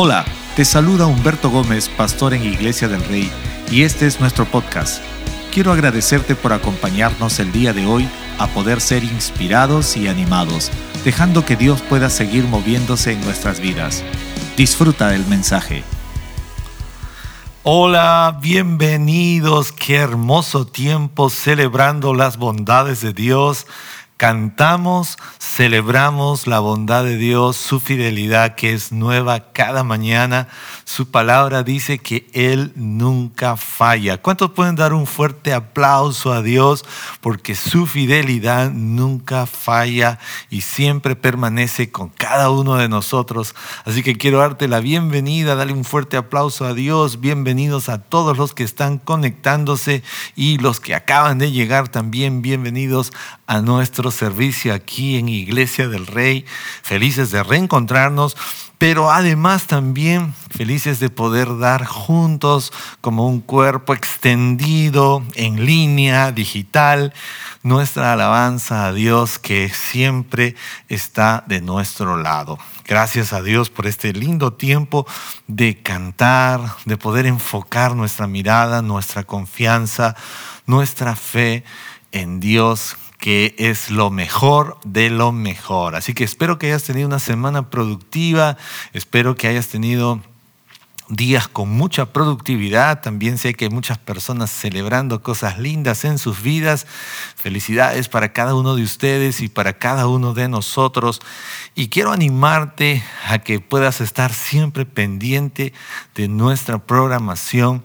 Hola, te saluda Humberto Gómez, pastor en Iglesia del Rey, y este es nuestro podcast. Quiero agradecerte por acompañarnos el día de hoy a poder ser inspirados y animados, dejando que Dios pueda seguir moviéndose en nuestras vidas. Disfruta del mensaje. Hola, bienvenidos, qué hermoso tiempo celebrando las bondades de Dios Cantamos, celebramos la bondad de Dios, su fidelidad que es nueva cada mañana. Su palabra dice que Él nunca falla. ¿Cuántos pueden dar un fuerte aplauso a Dios? Porque su fidelidad nunca falla y siempre permanece con cada uno de nosotros. Así que quiero darte la bienvenida, dale un fuerte aplauso a Dios. Bienvenidos a todos los que están conectándose y los que acaban de llegar también. Bienvenidos a nuestro servicio aquí en Iglesia del Rey, felices de reencontrarnos, pero además también felices de poder dar juntos como un cuerpo extendido en línea, digital, nuestra alabanza a Dios que siempre está de nuestro lado. Gracias a Dios por este lindo tiempo de cantar, de poder enfocar nuestra mirada, nuestra confianza, nuestra fe en Dios que es lo mejor de lo mejor. Así que espero que hayas tenido una semana productiva, espero que hayas tenido días con mucha productividad. También sé que hay muchas personas celebrando cosas lindas en sus vidas. Felicidades para cada uno de ustedes y para cada uno de nosotros. Y quiero animarte a que puedas estar siempre pendiente de nuestra programación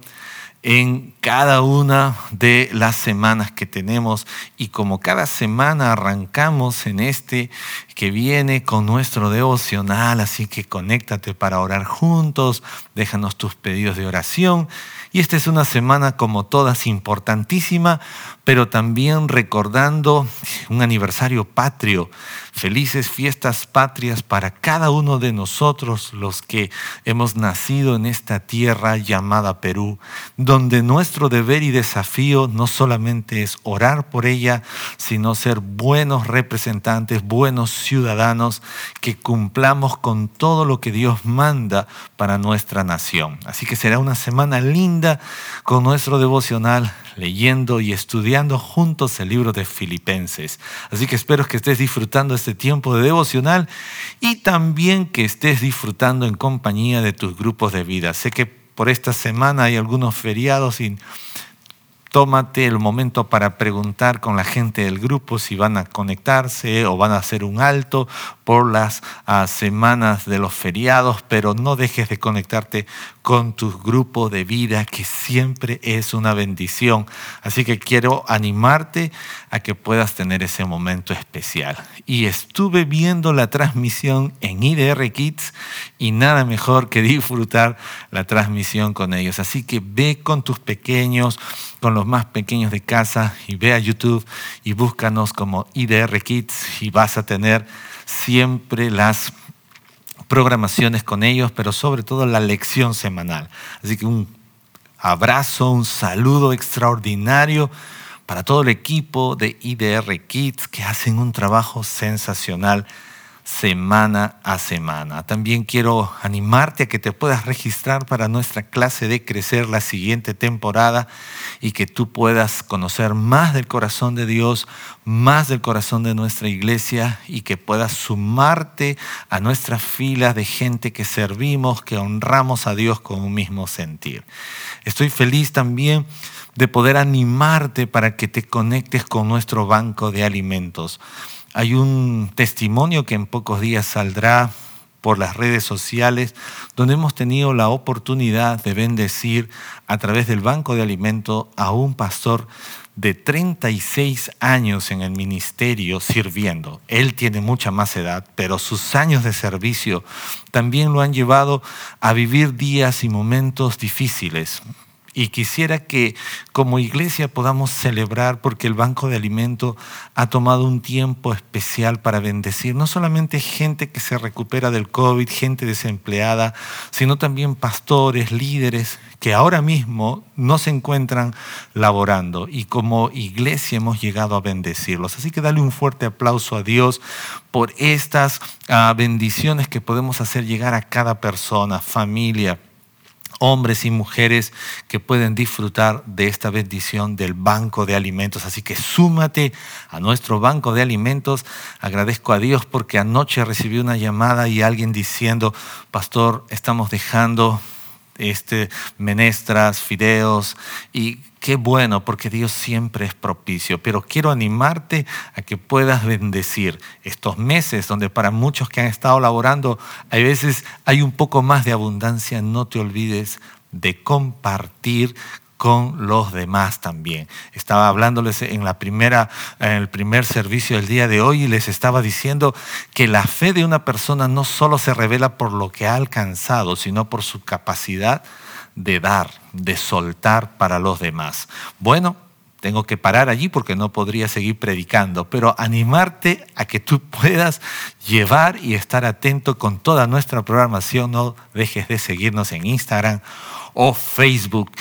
en cada una de las semanas que tenemos y como cada semana arrancamos en este que viene con nuestro devocional, así que conéctate para orar juntos, déjanos tus pedidos de oración y esta es una semana como todas importantísima, pero también recordando un aniversario patrio. Felices fiestas patrias para cada uno de nosotros los que hemos nacido en esta tierra llamada Perú, donde nuestro deber y desafío no solamente es orar por ella, sino ser buenos representantes, buenos ciudadanos que cumplamos con todo lo que Dios manda para nuestra nación. Así que será una semana linda con nuestro devocional leyendo y estudiando juntos el libro de Filipenses. Así que espero que estés disfrutando este tiempo de devocional y también que estés disfrutando en compañía de tus grupos de vida. Sé que por esta semana hay algunos feriados y tómate el momento para preguntar con la gente del grupo si van a conectarse o van a hacer un alto por las ah, semanas de los feriados, pero no dejes de conectarte con tu grupo de vida, que siempre es una bendición. Así que quiero animarte a que puedas tener ese momento especial. Y estuve viendo la transmisión en IDR Kids y nada mejor que disfrutar la transmisión con ellos. Así que ve con tus pequeños, con los más pequeños de casa y ve a YouTube y búscanos como IDR Kids y vas a tener siempre las programaciones con ellos, pero sobre todo la lección semanal. Así que un abrazo, un saludo extraordinario para todo el equipo de IDR Kids que hacen un trabajo sensacional semana a semana. También quiero animarte a que te puedas registrar para nuestra clase de crecer la siguiente temporada y que tú puedas conocer más del corazón de Dios, más del corazón de nuestra iglesia y que puedas sumarte a nuestra fila de gente que servimos, que honramos a Dios con un mismo sentir. Estoy feliz también de poder animarte para que te conectes con nuestro banco de alimentos. Hay un testimonio que en pocos días saldrá por las redes sociales, donde hemos tenido la oportunidad de bendecir a través del Banco de Alimento a un pastor de 36 años en el ministerio sirviendo. Él tiene mucha más edad, pero sus años de servicio también lo han llevado a vivir días y momentos difíciles. Y quisiera que como iglesia podamos celebrar porque el Banco de Alimento ha tomado un tiempo especial para bendecir no solamente gente que se recupera del COVID, gente desempleada, sino también pastores, líderes que ahora mismo no se encuentran laborando y como iglesia hemos llegado a bendecirlos. Así que dale un fuerte aplauso a Dios por estas ah, bendiciones que podemos hacer llegar a cada persona, familia hombres y mujeres que pueden disfrutar de esta bendición del banco de alimentos. Así que súmate a nuestro banco de alimentos. Agradezco a Dios porque anoche recibí una llamada y alguien diciendo, pastor, estamos dejando este, menestras, fideos y qué bueno porque Dios siempre es propicio. Pero quiero animarte a que puedas bendecir estos meses donde para muchos que han estado laborando, a veces hay un poco más de abundancia. No te olvides de compartir con los demás también. Estaba hablándoles en, la primera, en el primer servicio del día de hoy y les estaba diciendo que la fe de una persona no solo se revela por lo que ha alcanzado, sino por su capacidad de dar, de soltar para los demás. Bueno, tengo que parar allí porque no podría seguir predicando, pero animarte a que tú puedas llevar y estar atento con toda nuestra programación. No dejes de seguirnos en Instagram o Facebook.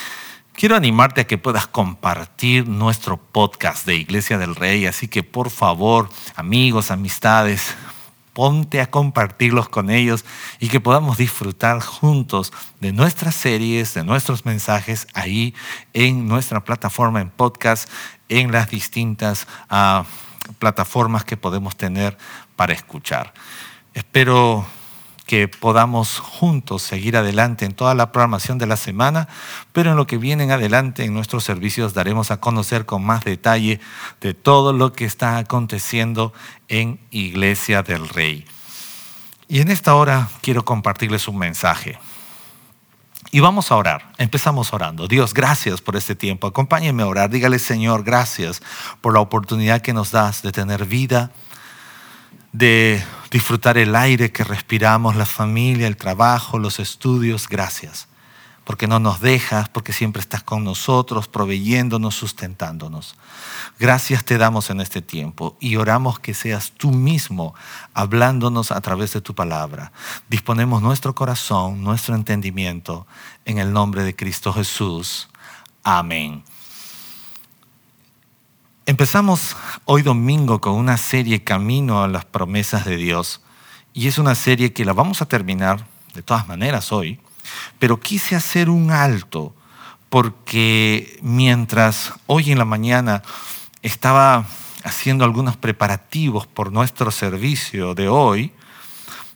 Quiero animarte a que puedas compartir nuestro podcast de Iglesia del Rey, así que por favor, amigos, amistades, ponte a compartirlos con ellos y que podamos disfrutar juntos de nuestras series, de nuestros mensajes ahí en nuestra plataforma en podcast, en las distintas ah, plataformas que podemos tener para escuchar. Espero que podamos juntos seguir adelante en toda la programación de la semana, pero en lo que viene en adelante en nuestros servicios daremos a conocer con más detalle de todo lo que está aconteciendo en Iglesia del Rey. Y en esta hora quiero compartirles un mensaje. Y vamos a orar. Empezamos orando. Dios, gracias por este tiempo. Acompáñenme a orar. Dígale, Señor, gracias por la oportunidad que nos das de tener vida, de disfrutar el aire que respiramos, la familia, el trabajo, los estudios. Gracias, porque no nos dejas, porque siempre estás con nosotros, proveyéndonos, sustentándonos. Gracias te damos en este tiempo y oramos que seas tú mismo hablándonos a través de tu palabra. Disponemos nuestro corazón, nuestro entendimiento en el nombre de Cristo Jesús. Amén. Empezamos hoy domingo con una serie Camino a las promesas de Dios. Y es una serie que la vamos a terminar de todas maneras hoy, pero quise hacer un alto porque mientras hoy en la mañana estaba haciendo algunos preparativos por nuestro servicio de hoy,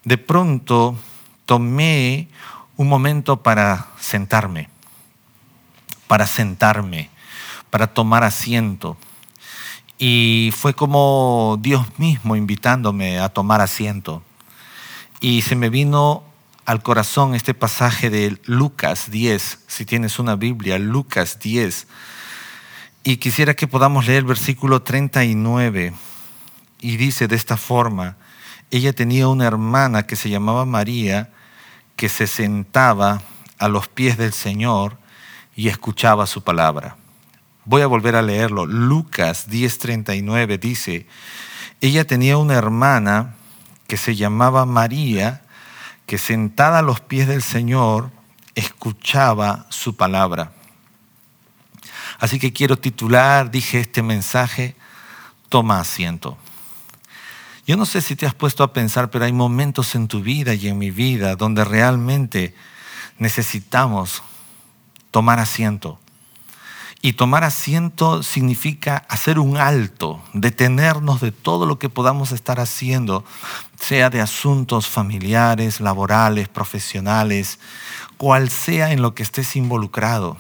de pronto tomé un momento para sentarme, para sentarme, para tomar asiento y fue como Dios mismo invitándome a tomar asiento. Y se me vino al corazón este pasaje de Lucas 10, si tienes una Biblia, Lucas 10. Y quisiera que podamos leer el versículo 39. Y dice de esta forma, ella tenía una hermana que se llamaba María, que se sentaba a los pies del Señor y escuchaba su palabra. Voy a volver a leerlo. Lucas 10:39 dice, ella tenía una hermana que se llamaba María, que sentada a los pies del Señor escuchaba su palabra. Así que quiero titular, dije este mensaje, toma asiento. Yo no sé si te has puesto a pensar, pero hay momentos en tu vida y en mi vida donde realmente necesitamos tomar asiento. Y tomar asiento significa hacer un alto, detenernos de todo lo que podamos estar haciendo, sea de asuntos familiares, laborales, profesionales, cual sea en lo que estés involucrado.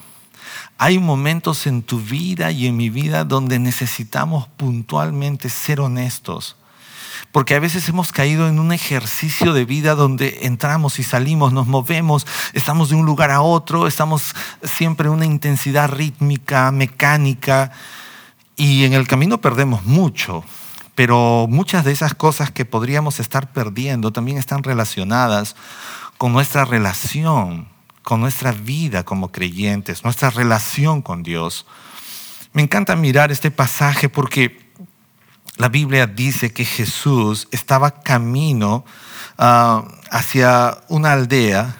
Hay momentos en tu vida y en mi vida donde necesitamos puntualmente ser honestos porque a veces hemos caído en un ejercicio de vida donde entramos y salimos, nos movemos, estamos de un lugar a otro, estamos siempre en una intensidad rítmica, mecánica, y en el camino perdemos mucho. Pero muchas de esas cosas que podríamos estar perdiendo también están relacionadas con nuestra relación con nuestra vida como creyentes, nuestra relación con Dios. Me encanta mirar este pasaje porque la Biblia dice que Jesús estaba camino ah, hacia una aldea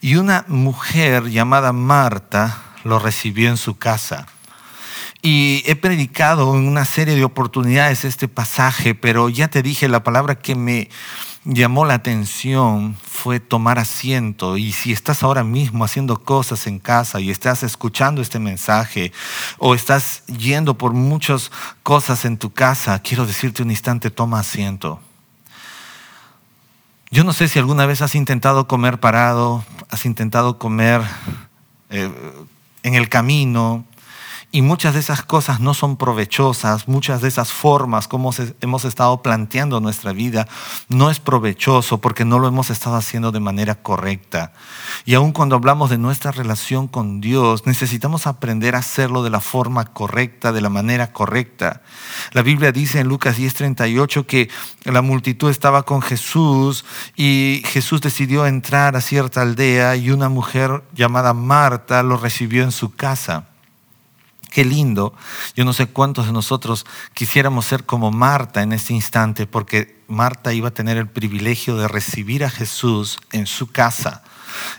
y una mujer llamada Marta lo recibió en su casa. Y he predicado en una serie de oportunidades este pasaje, pero ya te dije la palabra que me llamó la atención fue tomar asiento. Y si estás ahora mismo haciendo cosas en casa y estás escuchando este mensaje o estás yendo por muchas cosas en tu casa, quiero decirte un instante, toma asiento. Yo no sé si alguna vez has intentado comer parado, has intentado comer eh, en el camino, y muchas de esas cosas no son provechosas, muchas de esas formas como hemos estado planteando nuestra vida no es provechoso porque no lo hemos estado haciendo de manera correcta. Y aun cuando hablamos de nuestra relación con Dios, necesitamos aprender a hacerlo de la forma correcta, de la manera correcta. La Biblia dice en Lucas 10:38 que la multitud estaba con Jesús y Jesús decidió entrar a cierta aldea y una mujer llamada Marta lo recibió en su casa. Qué lindo. Yo no sé cuántos de nosotros quisiéramos ser como Marta en este instante, porque Marta iba a tener el privilegio de recibir a Jesús en su casa,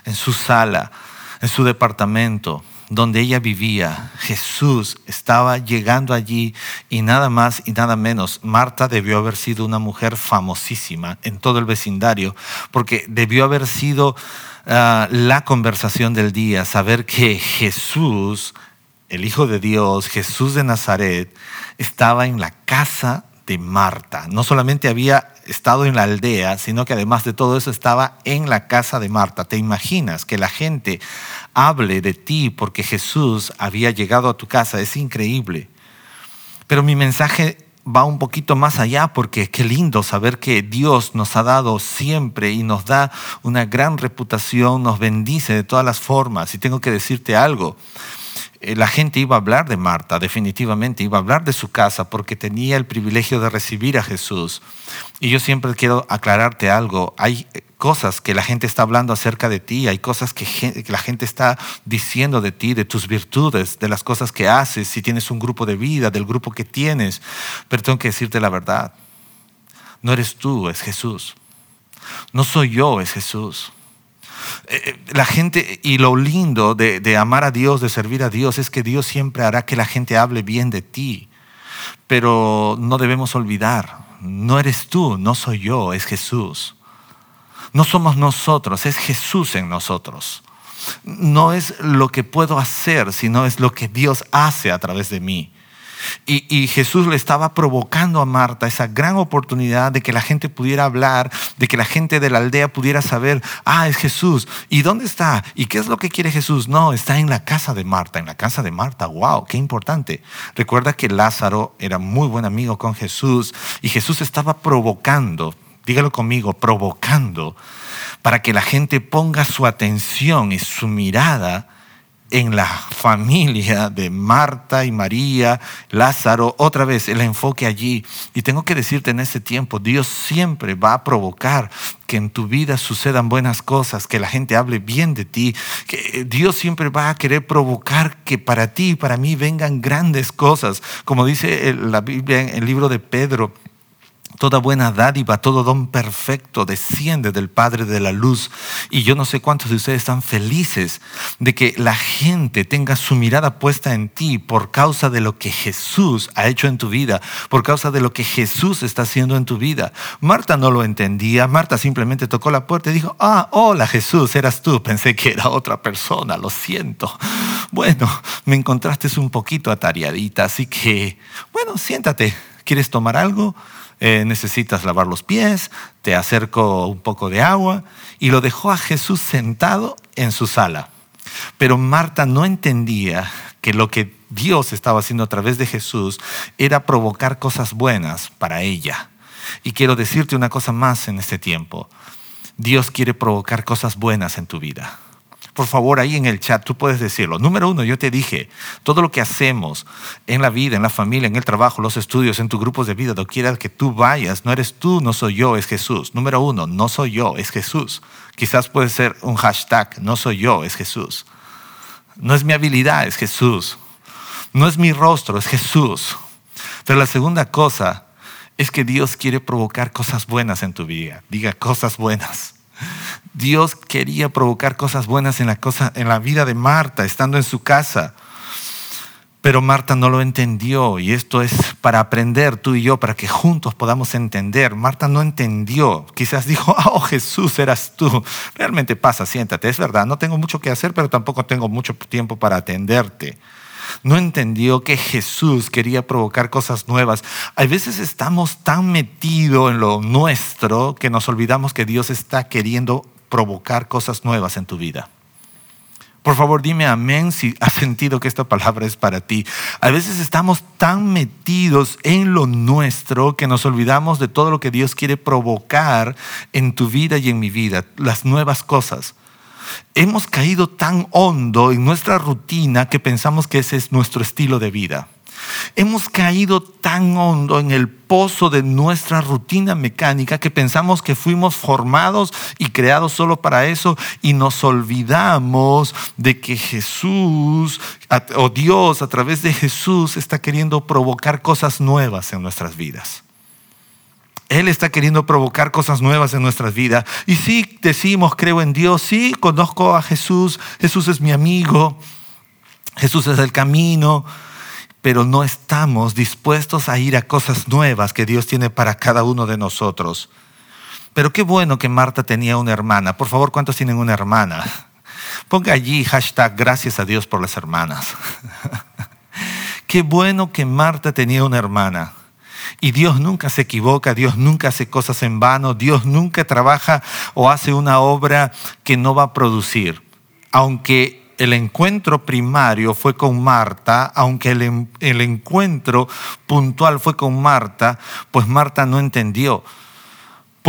en su sala, en su departamento, donde ella vivía. Jesús estaba llegando allí y nada más y nada menos. Marta debió haber sido una mujer famosísima en todo el vecindario, porque debió haber sido ah, la conversación del día, saber que Jesús el Hijo de Dios, Jesús de Nazaret, estaba en la casa de Marta. No solamente había estado en la aldea, sino que además de todo eso estaba en la casa de Marta. ¿Te imaginas que la gente hable de ti porque Jesús había llegado a tu casa? Es increíble. Pero mi mensaje va un poquito más allá porque qué lindo saber que Dios nos ha dado siempre y nos da una gran reputación, nos bendice de todas las formas. Y tengo que decirte algo, la gente iba a hablar de Marta, definitivamente, iba a hablar de su casa porque tenía el privilegio de recibir a Jesús. Y yo siempre quiero aclararte algo, hay eh, cosas que la gente está hablando acerca de ti, hay cosas que, la gente está diciendo de ti, de tus virtudes, de las cosas que haces, si tienes un grupo de vida, del grupo que tienes, pero tengo que decirte la verdad, no eres tú, es Jesús. No soy yo, es Jesús. Eh, eh, la gente, y lo lindo de, amar a Dios, de servir a Dios, es que Dios siempre hará que la gente hable bien de ti. Pero no debemos olvidar, no eres tú, no soy yo, es Jesús. No somos nosotros, es Jesús en nosotros. No es lo que puedo hacer, sino es lo que Dios hace a través de mí. Y, Jesús le estaba provocando a Marta esa gran oportunidad de que la gente pudiera hablar, de que la gente de la aldea pudiera saber, ah, es Jesús. ¿Y dónde está? ¿Y qué es lo que quiere Jesús? No, está en la casa de Marta, en la casa de Marta. ¡Wow! ¡Qué importante! Recuerda que Lázaro era muy buen amigo con Jesús y Jesús estaba provocando, dígalo conmigo, provocando para que la gente ponga su atención y su mirada en la familia de Marta y María, Lázaro, otra vez el enfoque allí. Y tengo que decirte en este tiempo, Dios siempre va a provocar que en tu vida sucedan buenas cosas, que la gente hable bien de ti, que Dios siempre va a querer provocar que para ti y para mí vengan grandes cosas. Como dice la Biblia en el libro de Pedro, Toda buena dádiva, todo don perfecto desciende del Padre de la Luz. Y yo no sé cuántos de ustedes están felices de que la gente tenga su mirada puesta en ti por causa de lo que Jesús ha hecho en tu vida, por causa de lo que Jesús está haciendo en tu vida. Marta no lo entendía, Marta simplemente tocó la puerta y dijo, ah, hola Jesús, eras tú. Pensé que era otra persona, lo siento. Bueno, me encontraste un poquito atareadita, así que, bueno, siéntate. ¿Quieres tomar algo? Eh, necesitas lavar los pies, te acerco un poco de agua y lo dejó a Jesús sentado en su sala. Pero Marta no entendía que lo que Dios estaba haciendo a través de Jesús era provocar cosas buenas para ella. Y quiero decirte una cosa más en este tiempo. Dios quiere provocar cosas buenas en tu vida. Por favor, ahí en el chat tú puedes decirlo. Número uno, yo te dije, todo lo que hacemos en la vida, en la familia, en el trabajo, los estudios, en tus grupos de vida, donde quiera que tú vayas, no eres tú, no soy yo, es Jesús. Número uno, no soy yo, es Jesús. Quizás puede ser un hashtag, no soy yo, es Jesús. No es mi habilidad, es Jesús. No es mi rostro, es Jesús. Pero la segunda cosa es que Dios quiere provocar cosas buenas en tu vida. Diga cosas buenas. Dios quería provocar cosas buenas en la, cosa, en la vida de Marta, estando en su casa. Pero Marta no lo entendió y esto es para aprender tú y yo, para que juntos podamos entender. Marta no entendió, quizás dijo, oh Jesús, eras tú. Realmente pasa, siéntate, es verdad, no tengo mucho que hacer, pero tampoco tengo mucho tiempo para atenderte no entendió que Jesús quería provocar cosas nuevas. A veces estamos tan metidos en lo nuestro que nos olvidamos que Dios está queriendo provocar cosas nuevas en tu vida. Por favor, dime amén si has sentido que esta palabra es para ti. A veces estamos tan metidos en lo nuestro que nos olvidamos de todo lo que Dios quiere provocar en tu vida y en mi vida, las nuevas cosas. Hemos caído tan hondo en nuestra rutina que pensamos que ese es nuestro estilo de vida. Hemos caído tan hondo en el pozo de nuestra rutina mecánica que pensamos que fuimos formados y creados solo para eso y nos olvidamos de que Jesús o Dios a través de Jesús está queriendo provocar cosas nuevas en nuestras vidas. Él está queriendo provocar cosas nuevas en nuestras vidas. Y sí decimos, creo en Dios, sí conozco a Jesús, Jesús es mi amigo, Jesús es el camino, pero no estamos dispuestos a ir a cosas nuevas que Dios tiene para cada uno de nosotros. Pero qué bueno que Marta tenía una hermana. Por favor, ¿cuántos tienen una hermana? Ponga allí hashtag gracias a Dios por las hermanas. qué bueno que Marta tenía una hermana. Y Dios nunca se equivoca, Dios nunca hace cosas en vano, Dios nunca trabaja o hace una obra que no va a producir. Aunque el encuentro primario fue con Marta, aunque el, encuentro puntual fue con Marta, pues Marta no entendió.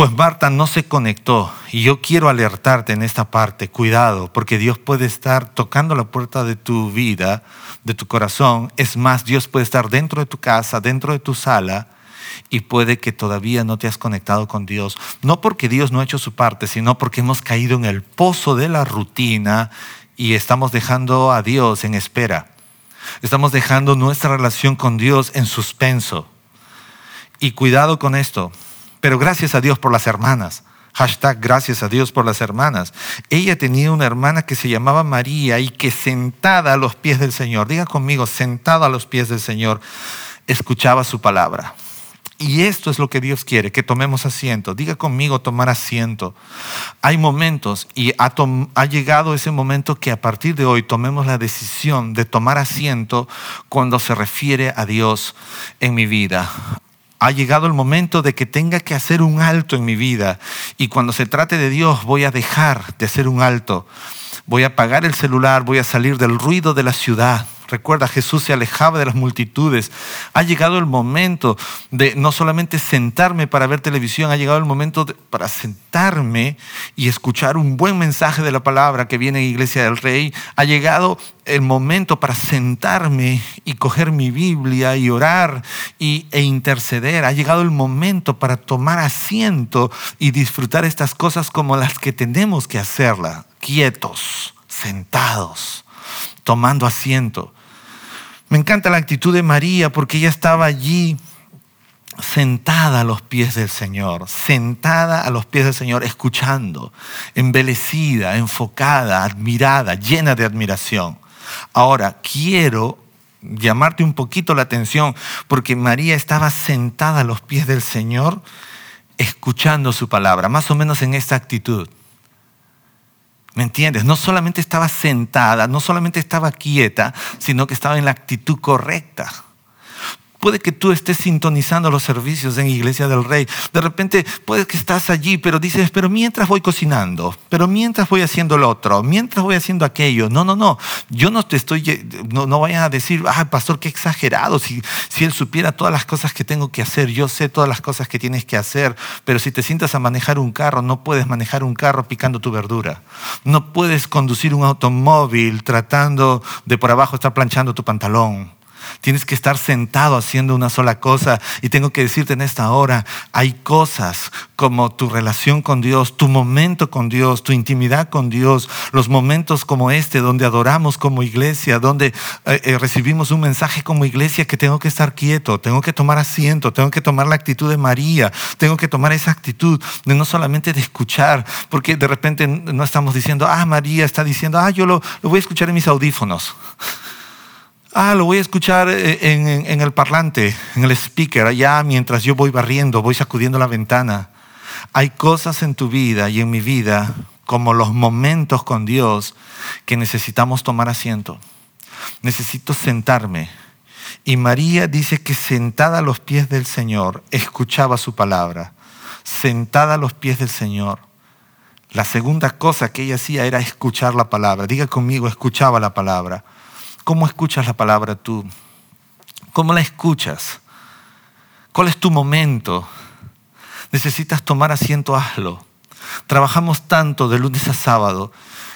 Pues Marta no se conectó. Y yo quiero alertarte en esta parte, cuidado, porque Dios puede estar tocando la puerta de tu vida, de tu corazón. Es más, Dios puede estar dentro de tu casa, dentro de tu sala, y puede que todavía no te has conectado con Dios. No porque Dios no ha hecho su parte, sino porque hemos caído en el pozo de la rutina y estamos dejando a Dios en espera. Estamos dejando nuestra relación con Dios en suspenso. Y cuidado con esto. Pero gracias a Dios por las hermanas. Hashtag gracias a Dios por las hermanas. Ella tenía una hermana que se llamaba María y que sentada a los pies del Señor, diga conmigo, sentada a los pies del Señor, escuchaba su palabra. Y esto es lo que Dios quiere, que tomemos asiento. Diga conmigo tomar asiento. Hay momentos y ha, ha, llegado ese momento que a partir de hoy tomemos la decisión de tomar asiento cuando se refiere a Dios en mi vida. Ha llegado el momento de que tenga que hacer un alto en mi vida y cuando se trate de Dios voy a dejar de hacer un alto. Voy a apagar el celular, voy a salir del ruido de la ciudad Recuerda, Jesús se alejaba de las multitudes. Ha llegado el momento de no solamente sentarme para ver televisión, ha llegado el momento para sentarme y escuchar un buen mensaje de la palabra que viene en Iglesia del Rey. Ha llegado el momento para sentarme y coger mi Biblia y orar y, e interceder. Ha llegado el momento para tomar asiento y disfrutar estas cosas como las que tenemos que hacerlas, quietos, sentados, tomando asiento. Me encanta la actitud de María porque ella estaba allí sentada a los pies del Señor, sentada a los pies del Señor, escuchando, embelecida, enfocada, admirada, llena de admiración. Ahora, quiero llamarte un poquito la atención porque María estaba sentada a los pies del Señor, escuchando su palabra, más o menos en esta actitud. ¿Me entiendes? No solamente estaba sentada, no solamente estaba quieta, sino que estaba en la actitud correcta. Puede que tú estés sintonizando los servicios en Iglesia del Rey. De repente puede que estás allí, pero dices, pero mientras voy cocinando, pero mientras voy haciendo lo otro, mientras voy haciendo aquello. No, no, no. Yo no te estoy, no, no vayan a decir, ah, pastor, qué exagerado. Si, si él supiera todas las cosas que tengo que hacer, yo sé todas las cosas que tienes que hacer, pero si te sientas a manejar un carro, no puedes manejar un carro picando tu verdura. No puedes conducir un automóvil tratando de por abajo estar planchando tu pantalón. Tienes que estar sentado haciendo una sola cosa. Y tengo que decirte en esta hora, hay cosas como tu relación con Dios, tu momento con Dios, tu intimidad con Dios, los momentos como este, donde adoramos como iglesia, donde eh, eh, recibimos un mensaje como iglesia que tengo que estar quieto, tengo que tomar asiento, tengo que tomar la actitud de María, tengo que tomar esa actitud de no solamente de escuchar, porque de repente no estamos diciendo, ah, María está diciendo, ah, yo lo, lo voy a escuchar en mis audífonos. Ah, lo voy a escuchar eh, en, el parlante, en el speaker, allá mientras yo voy barriendo, voy sacudiendo la ventana. Hay cosas en tu vida y en mi vida, como los momentos con Dios, que necesitamos tomar asiento. Necesito sentarme. Y María dice que sentada a los pies del Señor, escuchaba su palabra. Sentada a los pies del Señor. La segunda cosa que ella hacía era escuchar la palabra. Diga conmigo, escuchaba la palabra. ¿Cómo escuchas la palabra tú? ¿Cómo la escuchas? ¿Cuál es tu momento? Necesitas tomar asiento, hazlo. Trabajamos tanto de lunes a sábado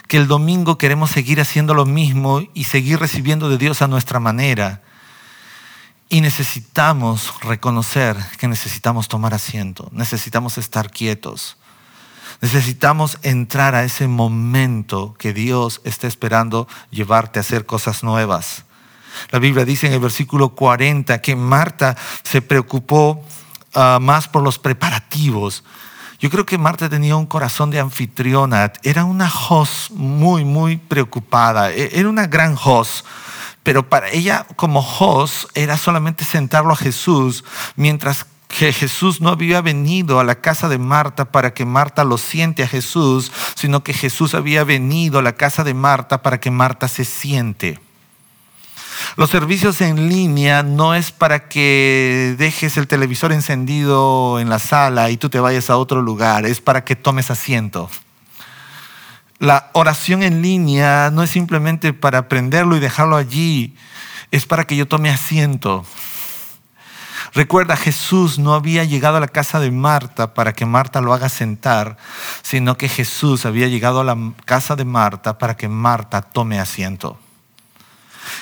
que el domingo queremos seguir haciendo lo mismo y seguir recibiendo de Dios a nuestra manera. Y necesitamos reconocer que necesitamos tomar asiento, necesitamos estar quietos. Necesitamos entrar a ese momento que Dios está esperando llevarte a hacer cosas nuevas. La Biblia dice en el versículo 40 que Marta se preocupó ah, más por los preparativos. Yo creo que Marta tenía un corazón de anfitriona. Era una host muy, muy preocupada. E, era una gran host. Pero para ella como host era solamente sentarlo a Jesús mientras que Jesús no había venido a la casa de Marta para que Marta lo siente a Jesús, sino que Jesús había venido a la casa de Marta para que Marta se siente. Los servicios en línea no es para que dejes el televisor encendido en la sala y tú te vayas a otro lugar, es para que tomes asiento. La oración en línea no es simplemente para aprenderlo y dejarlo allí, es para que yo tome asiento. Recuerda, Jesús no había llegado a la casa de Marta para que Marta lo haga sentar, sino que Jesús había llegado a la casa de Marta para que Marta tome asiento.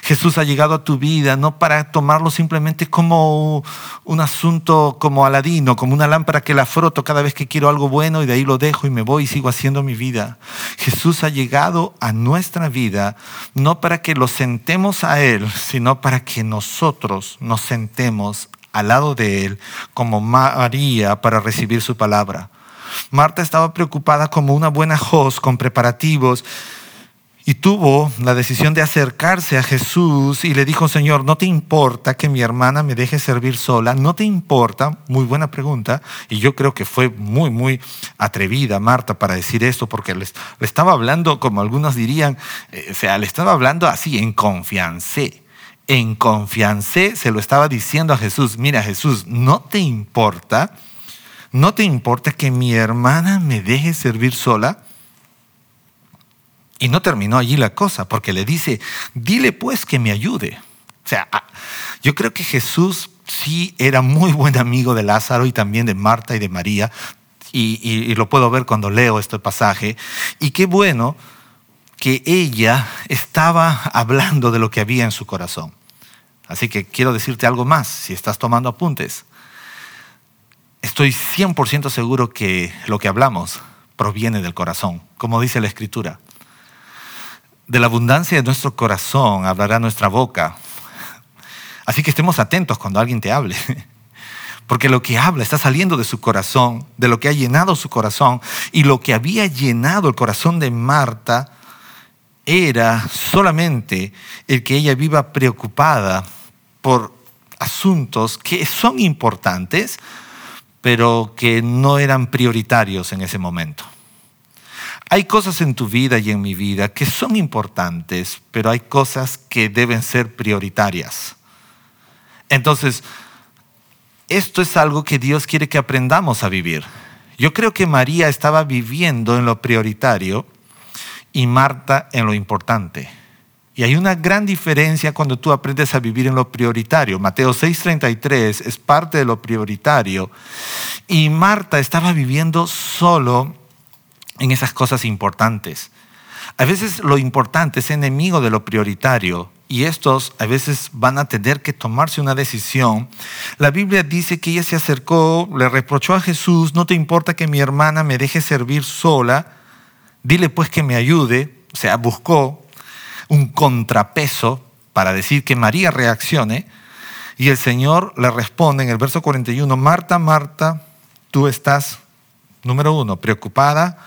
Jesús ha llegado a tu vida no para tomarlo simplemente como un asunto como aladino, como una lámpara que la froto cada vez que quiero algo bueno y de ahí lo dejo y me voy y sigo haciendo mi vida. Jesús ha llegado a nuestra vida no para que lo sentemos a Él, sino para que nosotros nos sentemos al lado de él como María para recibir su palabra. Marta estaba preocupada como una buena host con preparativos y tuvo la decisión de acercarse a Jesús y le dijo, Señor, ¿no te importa que mi hermana me deje servir sola? ¿No te importa? Muy buena pregunta. Y yo creo que fue muy, muy atrevida Marta para decir esto, porque le, estaba hablando, como algunos dirían, eh, o sea, le estaba hablando así en confianza en confianza se lo estaba diciendo a Jesús, mira Jesús, ¿no te importa? ¿No te importa que mi hermana me deje servir sola? Y no terminó allí la cosa, porque le dice, dile pues que me ayude. O sea, ah, yo creo que Jesús sí era muy buen amigo de Lázaro y también de Marta y de María, y, y lo puedo ver cuando leo este pasaje. Y qué bueno que ella estaba hablando de lo que había en su corazón. Así que quiero decirte algo más, si estás tomando apuntes. Estoy 100% seguro que lo que hablamos proviene del corazón, como dice la escritura. De la abundancia de nuestro corazón hablará nuestra boca. Así que estemos atentos cuando alguien te hable. Porque lo que habla está saliendo de su corazón, de lo que ha llenado su corazón. Y lo que había llenado el corazón de Marta era solamente el que ella viva preocupada por asuntos que son importantes, pero que no eran prioritarios en ese momento. Hay cosas en tu vida y en mi vida que son importantes, pero hay cosas que deben ser prioritarias. Entonces, esto es algo que Dios quiere que aprendamos a vivir. Yo creo que María estaba viviendo en lo prioritario y Marta en lo importante. Y hay una gran diferencia cuando tú aprendes a vivir en lo prioritario. Mateo 6:33 es parte de lo prioritario. Y Marta estaba viviendo solo en esas cosas importantes. A veces lo importante es enemigo de lo prioritario y estos a veces van a tener que tomarse una decisión. La Biblia dice que ella se acercó, le reprochó a Jesús, no te importa que mi hermana me deje servir sola, dile pues que me ayude. O sea, buscó un contrapeso para decir que María reaccione. Y el Señor le responde en el verso 41, Marta, Marta, tú estás, número uno, preocupada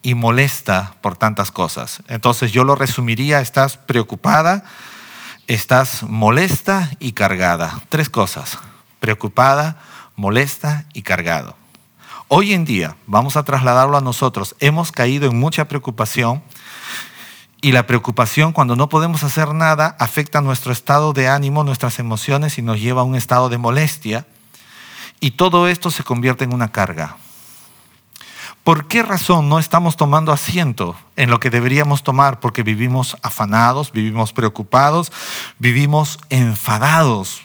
y molesta por tantas cosas. Entonces yo lo resumiría, estás preocupada, estás molesta y cargada. Tres cosas, preocupada, molesta y cargado. Hoy en día, vamos a trasladarlo a nosotros, hemos caído en mucha preocupación y la preocupación cuando no podemos hacer nada afecta nuestro estado de ánimo, nuestras emociones y nos lleva a un estado de molestia. Y todo esto se convierte en una carga. ¿Por qué razón no estamos tomando asiento en lo que deberíamos tomar? Porque vivimos afanados, vivimos preocupados, vivimos enfadados.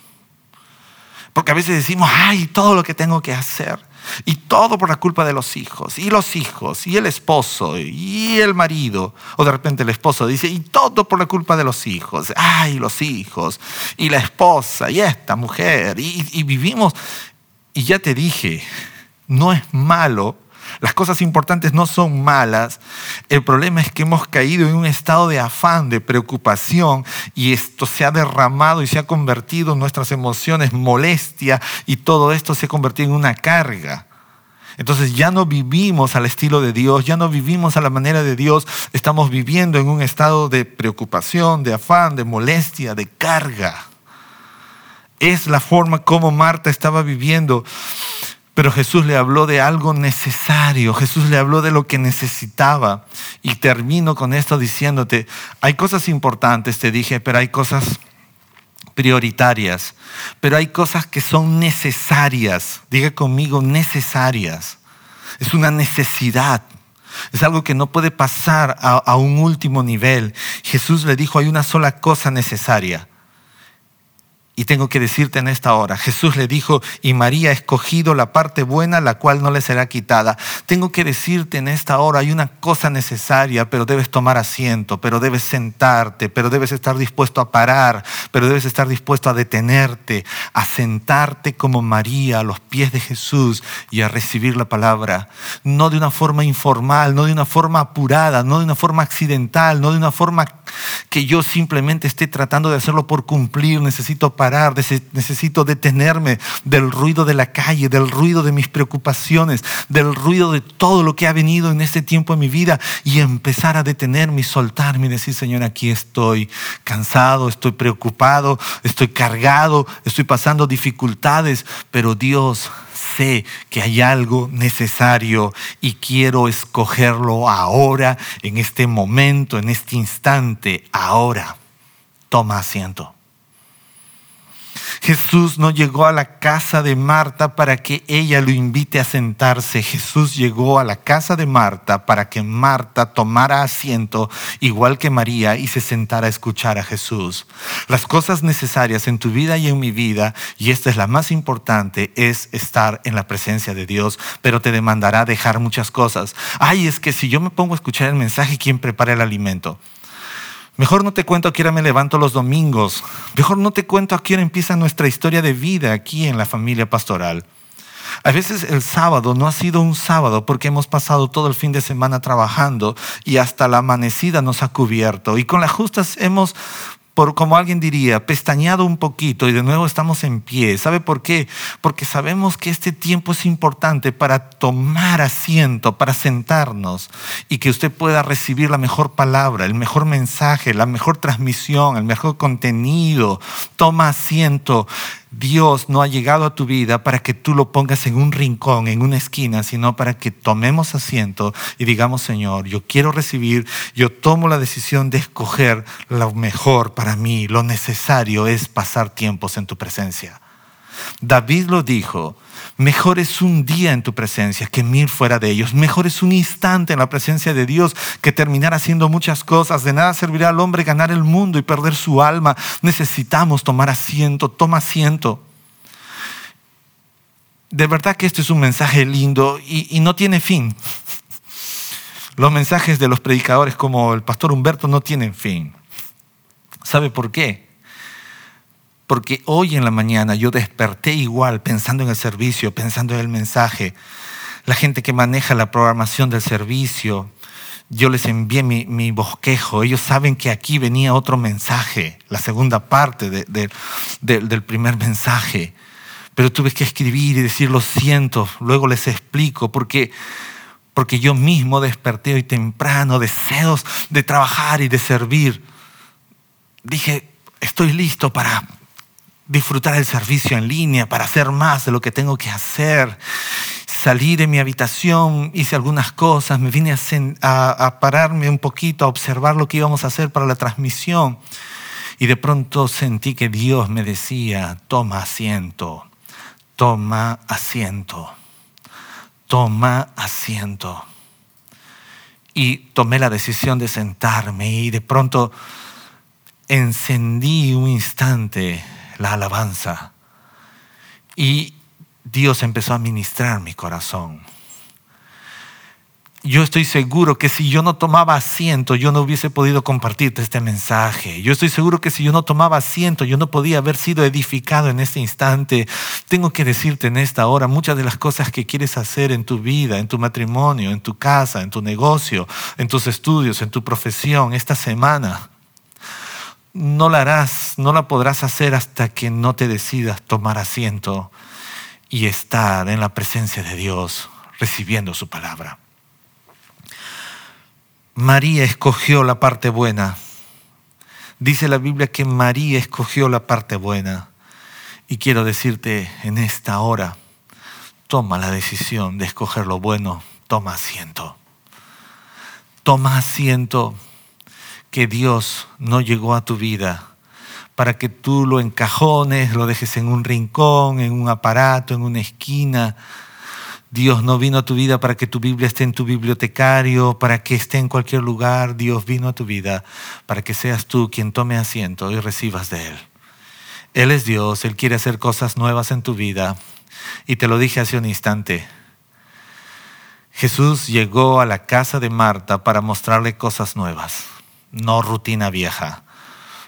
Porque a veces decimos, ay, todo lo que tengo que hacer. Y todo por la culpa de los hijos, y los hijos, y el esposo, y el marido. O de repente el esposo dice, y todo por la culpa de los hijos. Ay, los hijos, y la esposa, y esta mujer. Y, vivimos, y ya te dije, no es malo las cosas importantes no son malas. El problema es que hemos caído en un estado de afán, de preocupación, y esto se ha derramado y se ha convertido en nuestras emociones molestia, y todo esto se ha convertido en una carga. Entonces ya no vivimos al estilo de Dios, ya no vivimos a la manera de Dios, estamos viviendo en un estado de preocupación, de afán, de molestia, de carga. Es la forma como Marta estaba viviendo. Pero Jesús le habló de algo necesario, Jesús le habló de lo que necesitaba. Y termino con esto diciéndote, hay cosas importantes, te dije, pero hay cosas prioritarias, pero hay cosas que son necesarias. Diga conmigo, necesarias. Es una necesidad. Es algo que no puede pasar a, a, un último nivel. Jesús le dijo, hay una sola cosa necesaria. Y tengo que decirte en esta hora, Jesús le dijo, y María ha escogido la parte buena, la cual no le será quitada. Tengo que decirte en esta hora, hay una cosa necesaria, pero debes tomar asiento, pero debes sentarte, pero debes estar dispuesto a parar, pero debes estar dispuesto a detenerte, a sentarte como María a los pies de Jesús y a recibir la palabra. No de una forma informal, no de una forma apurada, no de una forma accidental, no de una forma que yo simplemente esté tratando de hacerlo por cumplir. Necesito parar, necesito detenerme del ruido de la calle, del ruido de mis preocupaciones, del ruido de todo lo que ha venido en este tiempo en mi vida y empezar a detenerme y soltarme y decir, Señor, aquí estoy cansado, estoy preocupado, estoy cargado, estoy pasando dificultades, pero Dios sé que hay algo necesario y quiero escogerlo ahora, en este momento, en este instante, ahora. Toma asiento. Jesús no llegó a la casa de Marta para que ella lo invite a sentarse. Jesús llegó a la casa de Marta para que Marta tomara asiento igual que María y se sentara a escuchar a Jesús. Las cosas necesarias en tu vida y en mi vida, y esta es la más importante, es estar en la presencia de Dios, pero te demandará dejar muchas cosas. Ay, es que si yo me pongo a escuchar el mensaje, ¿quién prepara el alimento? Mejor no te cuento a qué hora me levanto los domingos. Mejor no te cuento a qué hora empieza nuestra historia de vida aquí en la familia pastoral. A veces el sábado no ha sido un sábado porque hemos pasado todo el fin de semana trabajando y hasta la amanecida nos ha cubierto. Y con las justas hemos por como alguien diría, pestañeado un poquito y de nuevo estamos en pie. ¿Sabe por qué? Porque sabemos que este tiempo es importante para tomar asiento, para sentarnos y que usted pueda recibir la mejor palabra, el mejor mensaje, la mejor transmisión, el mejor contenido. Toma asiento Dios no ha llegado a tu vida para que tú lo pongas en un rincón, en una esquina, sino para que tomemos asiento y digamos, Señor, yo quiero recibir, yo tomo la decisión de escoger lo mejor para mí, lo necesario es pasar tiempos en tu presencia. David lo dijo, mejor es un día en tu presencia que mil fuera de ellos. Mejor es un instante en la presencia de Dios que terminar haciendo muchas cosas. De nada servirá al hombre ganar el mundo y perder su alma. Necesitamos tomar asiento, toma asiento. De verdad que este es un mensaje lindo y, y no tiene fin. Los mensajes de los predicadores como el pastor Humberto no tienen fin. ¿Sabe por qué? Porque hoy en la mañana yo desperté igual pensando en el servicio, pensando en el mensaje. La gente que maneja la programación del servicio, yo les envié mi, bosquejo. Ellos saben que aquí venía otro mensaje, la segunda parte del primer mensaje. Pero tuve que escribir y decir lo siento, luego les explico, porque, porque yo mismo desperté hoy temprano, deseos de trabajar y de servir. Dije, estoy listo para, disfrutar el servicio en línea, para hacer más de lo que tengo que hacer. Salí de mi habitación, hice algunas cosas, me vine a, pararme un poquito, a observar lo que íbamos a hacer para la transmisión. Y de pronto sentí que Dios me decía, toma asiento, toma asiento, toma asiento. Y tomé la decisión de sentarme y de pronto encendí un instante la alabanza. Y Dios empezó a ministrar mi corazón. Yo estoy seguro que si yo no tomaba asiento, yo no hubiese podido compartirte este mensaje. Yo estoy seguro que si yo no tomaba asiento, yo no podía haber sido edificado en este instante. Tengo que decirte en esta hora muchas de las cosas que quieres hacer en tu vida, en tu matrimonio, en tu casa, en tu negocio, en tus estudios, en tu profesión, esta semana no la harás, no la podrás hacer hasta que no te decidas tomar asiento y estar en la presencia de Dios recibiendo su palabra. María escogió la parte buena. Dice la Biblia que María escogió la parte buena. Y quiero decirte en esta hora, toma la decisión de escoger lo bueno, toma asiento. Toma asiento que Dios no llegó a tu vida para que tú lo encajones, lo dejes en un rincón, en un aparato, en una esquina. Dios no vino a tu vida para que tu Biblia esté en tu bibliotecario, para que esté en cualquier lugar. Dios vino a tu vida para que seas tú quien tome asiento y recibas de Él. Él es Dios, Él quiere hacer cosas nuevas en tu vida. Y te lo dije hace un instante. Jesús llegó a la casa de Marta para mostrarle cosas nuevas no rutina vieja.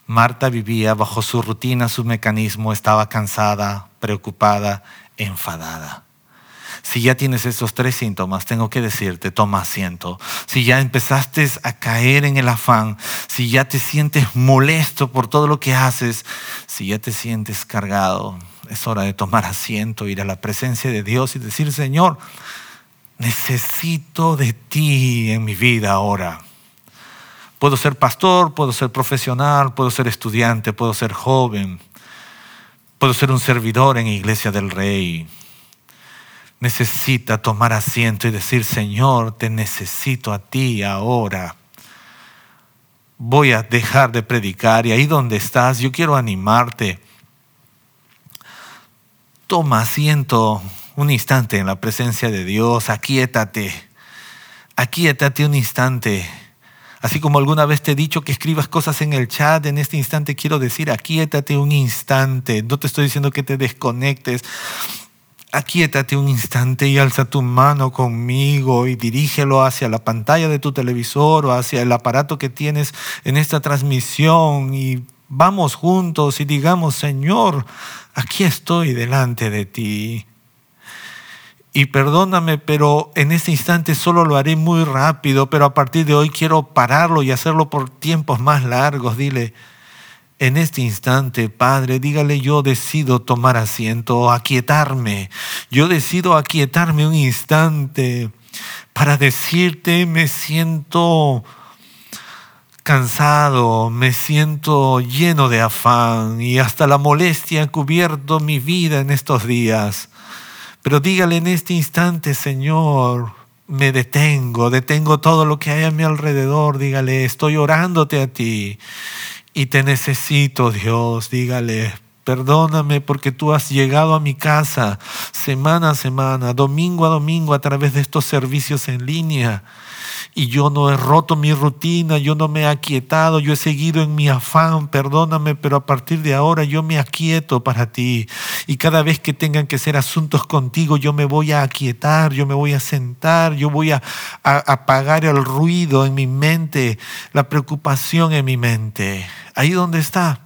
Marta vivía bajo su rutina, su mecanismo, estaba cansada, preocupada, enfadada. Si ya tienes esos tres síntomas, tengo que decirte, toma asiento. Si ya empezaste a caer en el afán, si ya te sientes molesto por todo lo que haces, si ya te sientes cargado, es hora de tomar asiento, ir a la presencia de Dios y decir, Señor, necesito de ti en mi vida ahora. Puedo ser pastor, puedo ser profesional, puedo ser estudiante, puedo ser joven, puedo ser un servidor en Iglesia del Rey. Necesita tomar asiento y decir, Señor, te necesito a ti ahora. Voy a dejar de predicar y ahí donde estás, yo quiero animarte. Toma asiento un instante en la presencia de Dios, aquíétate, aquíétate un instante Así como alguna vez te he dicho que escribas cosas en el chat, en este instante quiero decir, aquíétate un instante. No te estoy diciendo que te desconectes. Aquíétate un instante y alza tu mano conmigo y dirígelo hacia la pantalla de tu televisor o hacia el aparato que tienes en esta transmisión y vamos juntos y digamos, Señor, aquí estoy delante de ti y perdóname, pero en este instante solo lo haré muy rápido, pero a partir de hoy quiero pararlo y hacerlo por tiempos más largos. Dile, en este instante, Padre, dígale, yo decido tomar asiento, aquietarme. Yo decido aquietarme un instante para decirte, me siento cansado, me siento lleno de afán y hasta la molestia ha cubierto mi vida en estos días. Pero dígale en este instante, Señor, me detengo, detengo todo lo que hay a mi alrededor, dígale, estoy orándote a ti y te necesito, Dios, dígale, Perdóname porque tú has llegado a mi casa semana a semana, domingo a domingo a través de estos servicios en línea y yo no he roto mi rutina, yo no me he aquietado, yo he seguido en mi afán, perdóname, pero a partir de ahora yo me aquieto para ti. Y cada vez que tengan que ser asuntos contigo, yo me voy a aquietar, yo me voy a sentar, yo voy a, apagar el ruido en mi mente, la preocupación en mi mente. Ahí donde está.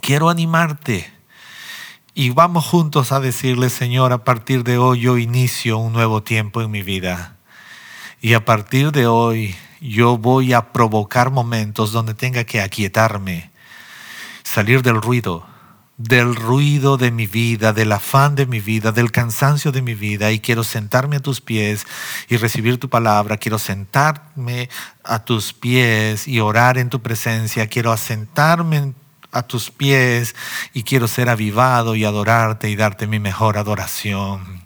Quiero animarte. Y vamos juntos a decirle, Señor, a partir de hoy yo inicio un nuevo tiempo en mi vida. Y a partir de hoy yo voy a provocar momentos donde tenga que aquietarme, salir del ruido, del ruido de mi vida, del afán de mi vida, del cansancio de mi vida y quiero sentarme a tus pies y recibir tu palabra. Quiero sentarme a tus pies y orar en tu presencia. Quiero asentarme a tus pies y quiero ser avivado y adorarte y darte mi mejor adoración.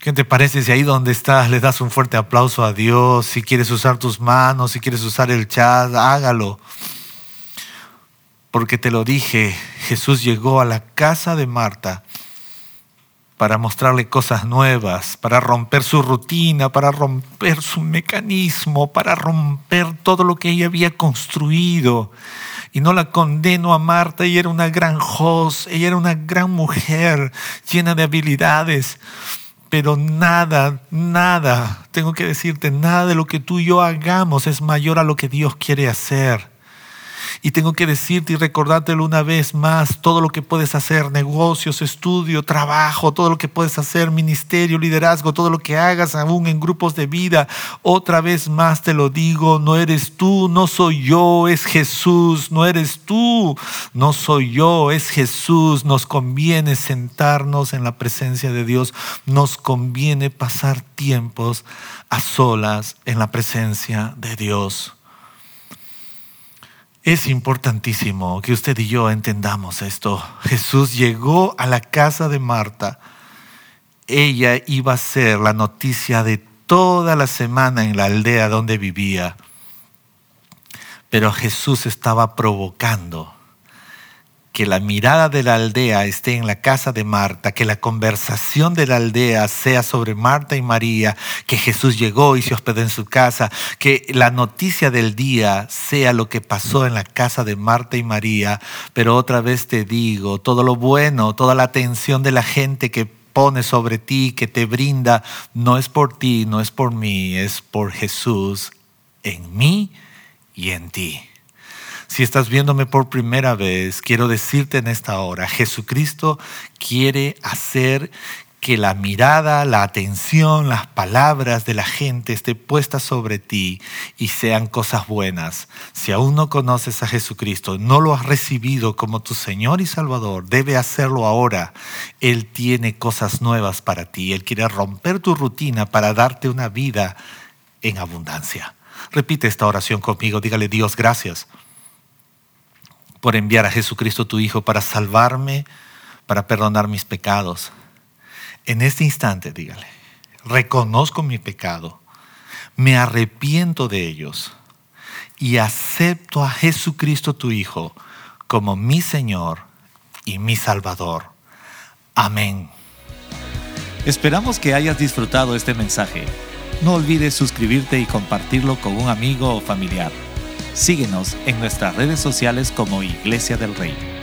¿Qué te parece si ahí donde estás le das un fuerte aplauso a Dios? Si quieres usar tus manos, si quieres usar el chat, hágalo. Porque te lo dije, Jesús llegó a la casa de Marta para mostrarle cosas nuevas, para romper su rutina, para romper su mecanismo, para romper todo lo que ella había construido. Y no la condeno a Marta, ella era una gran host, ella era una gran mujer llena de habilidades pero nada, nada, tengo que decirte, nada de lo que tú y yo hagamos es mayor a lo que Dios quiere hacer. Y tengo que decirte y recordártelo una vez más, todo lo que puedes hacer, negocios, estudio, trabajo, todo lo que puedes hacer, ministerio, liderazgo, todo lo que hagas aún en grupos de vida, otra vez más te lo digo, no eres tú, no soy yo, es Jesús, no eres tú, no soy yo, es Jesús. Nos conviene sentarnos en la presencia de Dios, nos conviene pasar tiempos a solas en la presencia de Dios. Es importantísimo que usted y yo entendamos esto. Jesús llegó a la casa de Marta. Ella iba a ser la noticia de toda la semana en la aldea donde vivía. Pero Jesús estaba provocando que la mirada de la aldea esté en la casa de Marta, que la conversación de la aldea sea sobre Marta y María, que Jesús llegó y se hospedó en su casa, que la noticia del día sea lo que pasó en la casa de Marta y María. Pero otra vez te digo, todo lo bueno, toda la atención de la gente que pone sobre ti, que te brinda, no es por ti, no es por mí, es por Jesús en mí y en ti. Si estás viéndome por primera vez, quiero decirte en esta hora, Jesucristo quiere hacer que la mirada, la atención, las palabras de la gente esté puesta sobre ti y sean cosas buenas. Si aún no conoces a Jesucristo, no lo has recibido como tu Señor y Salvador, debe hacerlo ahora. Él tiene cosas nuevas para ti. Él quiere romper tu rutina para darte una vida en abundancia. Repite esta oración conmigo. Dígale, Dios, gracias por enviar a Jesucristo tu Hijo para salvarme, para perdonar mis pecados. En este instante, dígale, reconozco mi pecado, me arrepiento de ellos y acepto a Jesucristo tu Hijo como mi Señor y mi Salvador. Amén. Esperamos que hayas disfrutado este mensaje. No olvides suscribirte y compartirlo con un amigo o familiar. Síguenos en nuestras redes sociales como Iglesia del Rey.